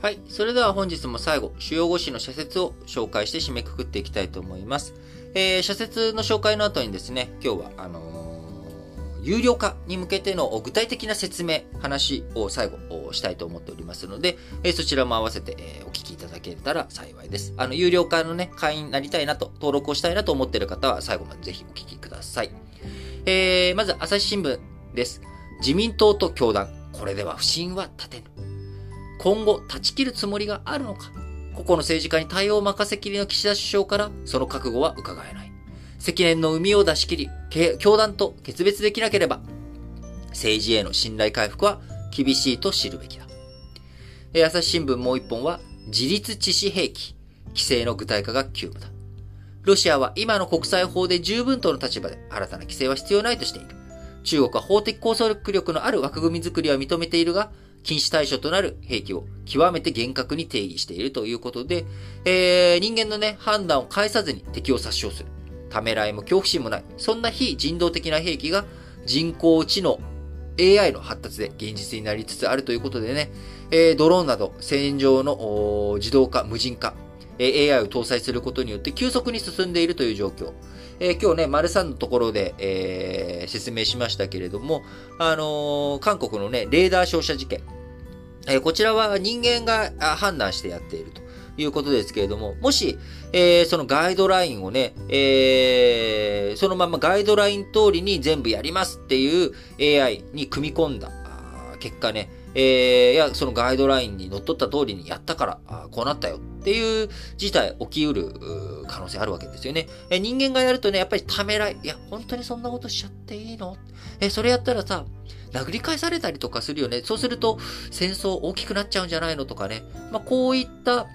はい。それでは本日も最後、主要語詞の社説を紹介して締めくくっていきたいと思います。えー、社説の紹介の後にですね、今日は、あのー、有料化に向けての具体的な説明、話を最後したいと思っておりますので、えー、そちらも合わせて、えお聞きいただけたら幸いです。あの、有料化のね、会員になりたいなと、登録をしたいなと思っている方は最後までぜひお聞きください。えー、まず、朝日新聞です。自民党と教団、これでは不信は立てぬ。今後断ち切るつもりがあるのか？個々の政治家に対応を任せきりの岸田首相からその覚悟は伺えない。積年の海を出し切り、教団と決別できなければ、政治への信頼回復は厳しいと知るべきだ。朝日新聞もう一本は、自立致死兵器、規制の具体化が急務だ。ロシアは今の国際法で十分との立場で新たな規制は必要ないとしている。中国は法的拘束力のある枠組み作りは認めているが、禁止対象となる兵器を極めて厳格に定義しているということで、えー、人間のね、判断を返さずに敵を殺傷する。ためらいも恐怖心もない。そんな非人道的な兵器が人工知能 AI の発達で現実になりつつあるということでね、えー、ドローンなど戦場の自動化、無人化、えー、AI を搭載することによって急速に進んでいるという状況。えー、今日ね、丸3のところで、えー、説明しましたけれども、あのー、韓国のね、レーダー照射事件。えこちらは人間が判断してやっているということですけれども、もし、えそのガイドラインをね、えそのままガイドライン通りに全部やりますっていう AI に組み込んだ結果ね、えー、いや、そのガイドラインにのっとった通りにやったから、あこうなったよっていう事態起きうる可能性あるわけですよね。え人間がやるとね、やっぱりためらい。いや、本当にそんなことしちゃっていいの？え、それやったらさ、殴り返されたりとかするよね。そうすると、戦争大きくなっちゃうんじゃないのとかね。まあ、こういった、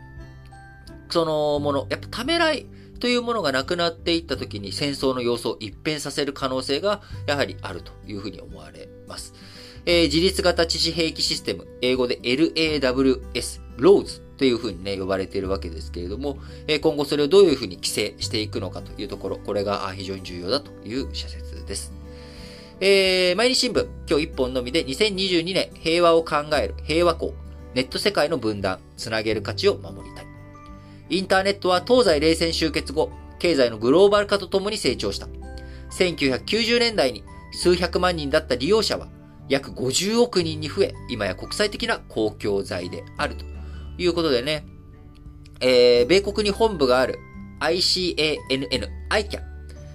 そのもの、やっぱためらいというものがなくなっていった時に戦争の様相を一変させる可能性がやはりあるというふうに思われます。えー、自立型致死兵器システム、英語で LAWS、LOWS というふうにね、呼ばれているわけですけれども、えー、今後それをどういうふうに規制していくのかというところ、これが非常に重要だという社説です。えー、毎日新聞、今日一本のみで2022年平和を考える平和校、ネット世界の分断、つなげる価値を守りたい。インターネットは東西冷戦終結後、経済のグローバル化とともに成長した。1990年代に数百万人だった利用者は約50億人に増え、今や国際的な公共財であるということでね、えー、米国に本部がある ICANN、ICAN、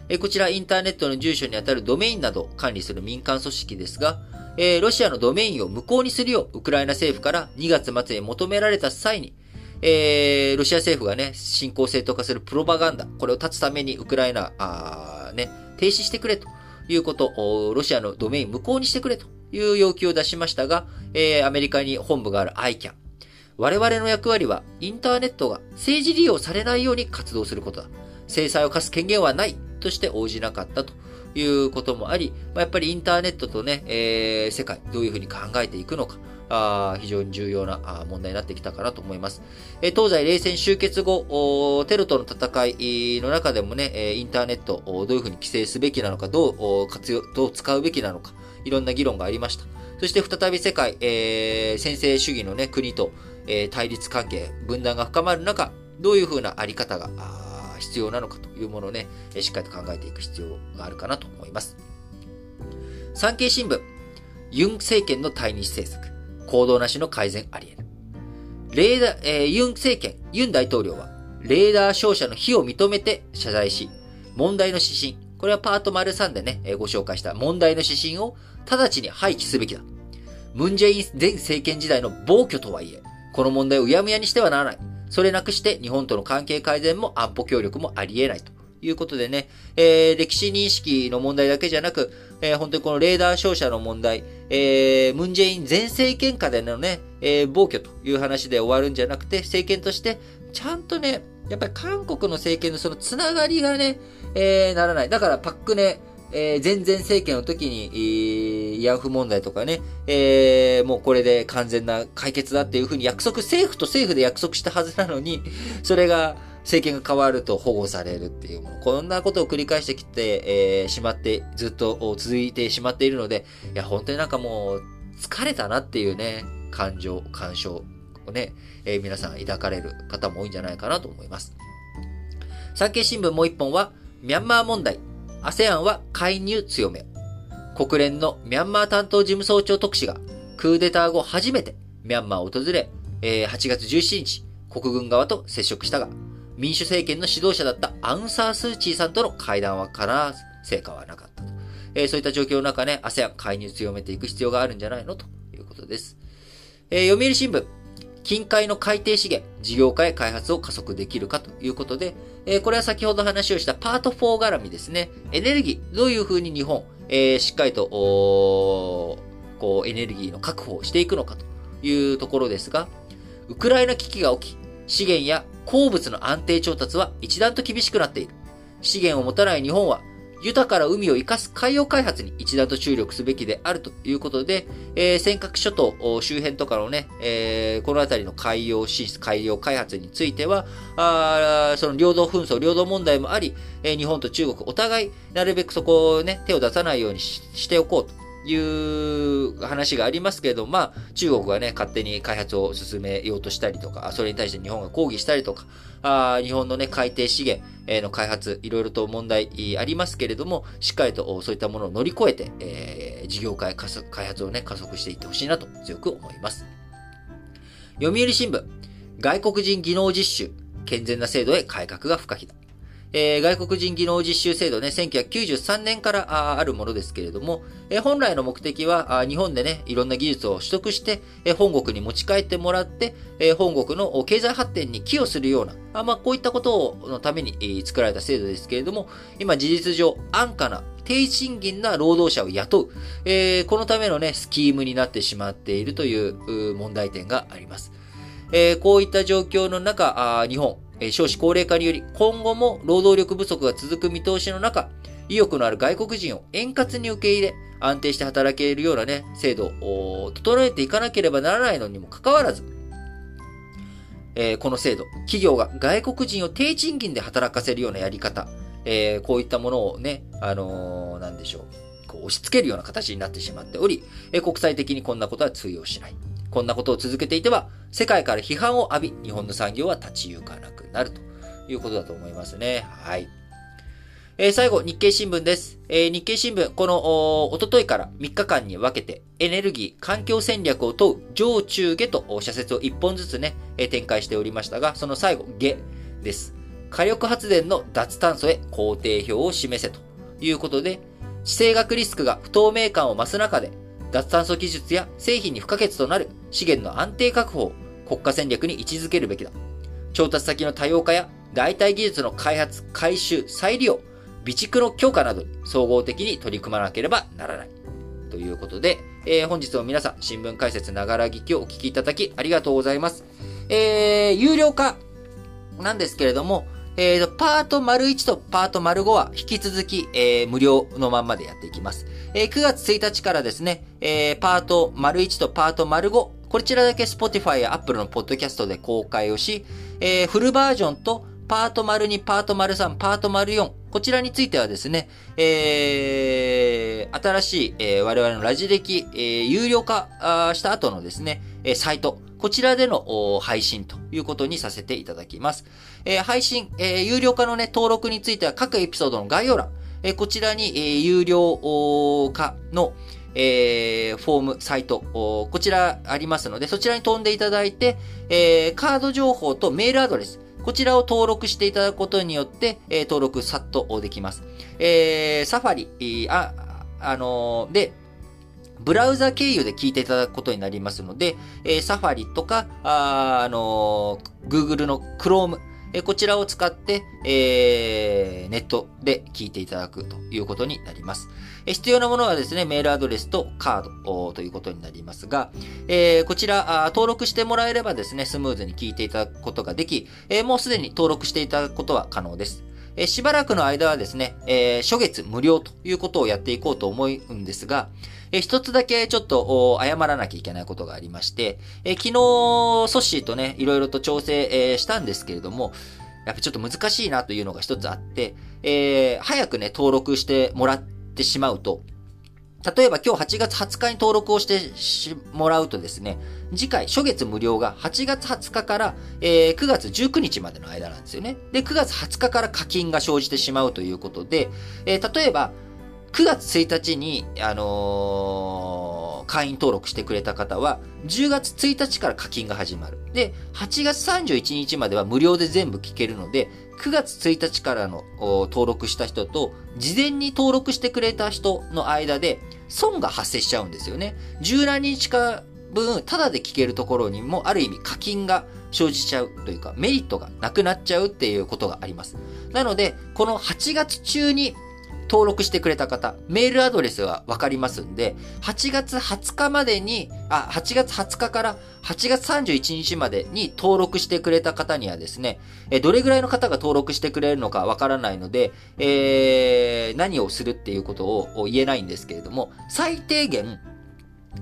えー、こちらインターネットの住所にあたるドメインなどを管理する民間組織ですが、えー、ロシアのドメインを無効にするようウクライナ政府から2月末に求められた際に、えー、ロシア政府がね、侵攻正当化するプロパガンダ、これを断つためにウクライナ、あね、停止してくれということ、ロシアのドメイン無効にしてくれという要求を出しましたが、えー、アメリカに本部がある ICAN。我々の役割は、インターネットが政治利用されないように活動することだ。制裁を課す権限はないとして応じなかったということもあり、まあ、やっぱりインターネットとね、えー、世界、どういうふうに考えていくのか、あ非常に重要な問題になってきたかなと思います。え東西冷戦終結後、テロとの戦いの中でもね、インターネットをどういうふうに規制すべきなのか、どう活用、どう使うべきなのか、いろんな議論がありました。そして再び世界、えー、先制主義のね、国と、えー、対立関係、分断が深まる中、どういうふうなあり方が必要なのかというものをね、しっかりと考えていく必要があるかなと思います。産経新聞、ユン政権の対日政策、行動なしの改善あり得る。レーダー、えー、ユン政権、ユン大統領は、レーダー照射の非を認めて謝罪し、問題の指針、これはパート丸3でね、ご紹介した問題の指針を直ちに廃棄すべきだ。ムンジェイン前政権時代の暴挙とはいえ、この問題をうやむやにしてはならない。それなくして日本との関係改善も安保協力もあり得ないということでね、えー、歴史認識の問題だけじゃなく、えー、本当にこのレーダー照射の問題、えー、ムンジェイン前政権下でのね、えー、暴挙という話で終わるんじゃなくて、政権としてちゃんとね、やっぱり韓国の政権のそのつながりがね、えー、ならない。だからパックネ、えー、前々政権の時に、えー、慰安婦問題とかね、えー、もうこれで完全な解決だっていうふうに約束、政府と政府で約束したはずなのに、それが、政権が変わると保護されるっていうもの。こんなことを繰り返してきて、えー、しまって、ずっと続いてしまっているので、いや、本当になんかもう、疲れたなっていうね、感情、感傷、をね、えー、皆さん抱かれる方も多いんじゃないかなと思います。産経新聞もう一本は、ミャンマー問題、ASEAN は介入強め。国連のミャンマー担当事務総長特使が、クーデター後初めてミャンマーを訪れ、えー、8月17日、国軍側と接触したが、民主政権の指導者だったアウンサースーチーさんとの会談はから成果はなかったと。えー、そういった状況の中ね、ASEAN 介入強めていく必要があるんじゃないのということです。えー、読売新聞、近海の海底資源、事業化へ開発を加速できるかということで、えー、これは先ほど話をしたパート4絡みですね。エネルギー、どういうふうに日本、えー、しっかりと、こう、エネルギーの確保をしていくのかというところですが、ウクライナ危機が起き、資源や鉱物の安定調達は一段と厳しくなっている。資源を持たない日本は、豊かな海を生かす海洋開発に一段と注力すべきであるということで、えー、尖閣諸島周辺とかのね、えー、この辺りの海洋進出、海洋開発については、あその領土紛争、領土問題もあり、えー、日本と中国お互い、なるべくそこをね、手を出さないようにしておこうと。いう話がありますけれども、まあ、中国がね、勝手に開発を進めようとしたりとか、それに対して日本が抗議したりとか、あ日本のね、海底資源の開発、いろいろと問題ありますけれども、しっかりとそういったものを乗り越えて、えー、事業開開発をね、加速していってほしいなと強く思います。読売新聞、外国人技能実習、健全な制度へ改革が不可避だ。えー、外国人技能実習制度ね、1993年からあるものですけれども、えー、本来の目的は日本でね、いろんな技術を取得して、えー、本国に持ち帰ってもらって、えー、本国の経済発展に寄与するような、あまあ、こういったことをのために、作られた制度ですけれども、今事実上安価な低賃金な労働者を雇う、えー、このためのね、スキームになってしまっているという問題点があります。えー、こういった状況の中、日本、え少子高齢化により、今後も労働力不足が続く見通しの中、意欲のある外国人を円滑に受け入れ、安定して働けるようなね、制度を整えていかなければならないのにもかかわらず、えー、この制度、企業が外国人を低賃金で働かせるようなやり方、えー、こういったものをね、あのー、なんでしょう、こう押し付けるような形になってしまっており、え国際的にこんなことは通用しない。こんなことを続けていては、世界から批判を浴び、日本の産業は立ち行かなくなるということだと思いますね。はい。えー、最後、日経新聞です。えー、日経新聞、この、お、おとといから3日間に分けて、エネルギー、環境戦略を問う上中下と社説を1本ずつね、えー、展開しておりましたが、その最後、下です。火力発電の脱炭素へ工程表を示せということで、地政学リスクが不透明感を増す中で、脱炭素技術や製品に不可欠となる資源の安定確保を国家戦略に位置づけるべきだ。調達先の多様化や代替技術の開発、回収、再利用、備蓄の強化などに総合的に取り組まなければならない。ということで、えー、本日も皆さん、新聞解説ながら聞きをお聞きいただきありがとうございます。えー、有料化なんですけれども、えー、パート丸1とパート丸5は引き続き、えー、無料のまんまでやっていきます。えー、9月1日からですね、えー、パート丸1とパート丸5、こちらだけ Spotify や Apple のポッドキャストで公開をし、えー、フルバージョンとパート丸2、パート丸3、パート丸4、こちらについてはですね、えー、新しい、えー、我々のラジ歴、えー、有料化した後のですね、えー、サイト、こちらでの配信ということにさせていただきます。えー、配信、えー、有料化のね、登録については各エピソードの概要欄、えー、こちらに、えー、有料化の、えー、フォーム、サイト、こちらありますので、そちらに飛んでいただいて、えー、カード情報とメールアドレス、こちらを登録していただくことによって、えー、登録さっとできます。えー、サファリ、あ、あのー、で、ブラウザ経由で聞いていただくことになりますので、えー、サファリとか、あ、あのー、Google の Chrome、えこちらを使って、えー、ネットで聞いていただくということになります。え必要なものはですね、メールアドレスとカードということになりますが、えー、こちらあ、登録してもらえればですね、スムーズに聞いていただくことができ、えー、もうすでに登録していただくことは可能です。えしばらくの間はですね、え初月無料ということをやっていこうと思うんですが、え一つだけちょっと謝らなきゃいけないことがありまして、え昨日、ソッシーとね、いろいろと調整、えしたんですけれども、やっぱちょっと難しいなというのが一つあって、えー、早くね、登録してもらってしまうと、例えば今日8月20日に登録をしてもらうとですね、次回、初月無料が8月20日から、えー、9月19日までの間なんですよね。で、9月20日から課金が生じてしまうということで、えー、例えば、9月1日に、あのー、会員登録してくれた方は、10月1日から課金が始まる。で、8月31日までは無料で全部聞けるので、9月1日からの登録した人と、事前に登録してくれた人の間で、損が発生しちゃうんですよね。十何日か分、ただで聞けるところにも、ある意味課金が生じちゃうというか、メリットがなくなっちゃうっていうことがあります。なので、この8月中に登録してくれた方、メールアドレスはわかりますんで、8月20日までに、あ、8月20日から8月31日までに登録してくれた方にはですね、えどれぐらいの方が登録してくれるのかわからないので、えー、何をするっていうことを言えないんですけれども、最低限、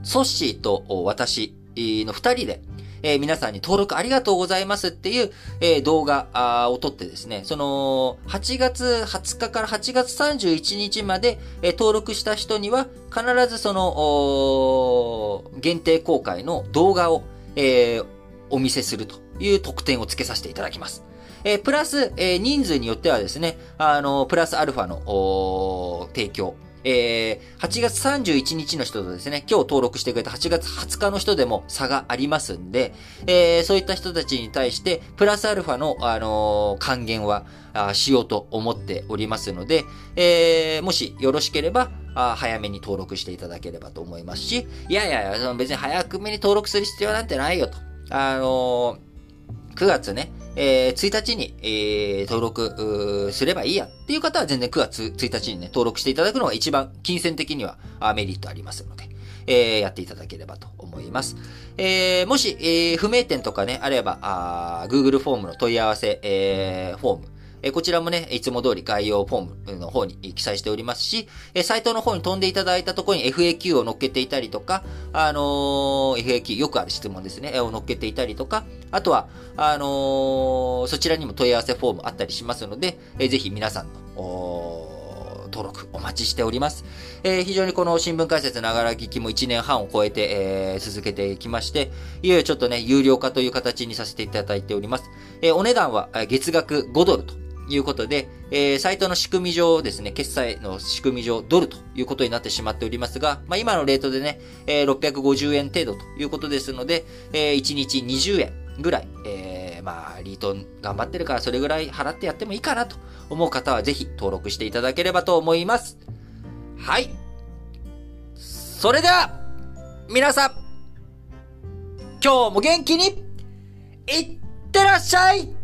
ソッシーと私の二人で、え、皆さんに登録ありがとうございますっていう、え、動画を撮ってですね、その、8月20日から8月31日まで、え、登録した人には、必ずその、限定公開の動画を、えー、お見せするという特典を付けさせていただきます。えー、プラス、えー、人数によってはですね、あの、プラスアルファの、提供、えー、8月31日の人とですね、今日登録してくれた8月20日の人でも差がありますんで、えー、そういった人たちに対して、プラスアルファの、あのー、還元はあしようと思っておりますので、えー、もしよろしければ、あ早めに登録していただければと思いますし、いやいやいや、別に早くめに登録する必要なんてないよと。あのー、9月ね、えー、1日に、えー、登録すればいいやっていう方は全然9月1日にね、登録していただくのが一番金銭的にはメリットありますので、えー、やっていただければと思います。えー、もし、えー、不明点とかね、あれば、あ Google フォームの問い合わせ、えー、フォーム、えこちらもね、いつも通り概要フォームの方に記載しておりますし、えサイトの方に飛んでいただいたところに FAQ を載っけていたりとか、あの、FAQ、よくある質問ですね、を載っけていたりとか、あとは、あの、そちらにも問い合わせフォームあったりしますので、えぜひ皆さんの、登録お待ちしております。えー、非常にこの新聞解説ながら聞きも1年半を超えて、えー、続けてきまして、いよいよちょっとね、有料化という形にさせていただいております。えー、お値段は月額5ドルということで、えー、サイトの仕組み上ですね、決済の仕組み上ドルということになってしまっておりますが、まあ、今のレートでね、えー、650円程度ということですので、えー、1日20円ぐらい、えー、まあ、リート頑張ってるからそれぐらい払ってやってもいいかなと思う方はぜひ登録していただければと思います。はい。それでは、皆さん、今日も元気に、いってらっしゃい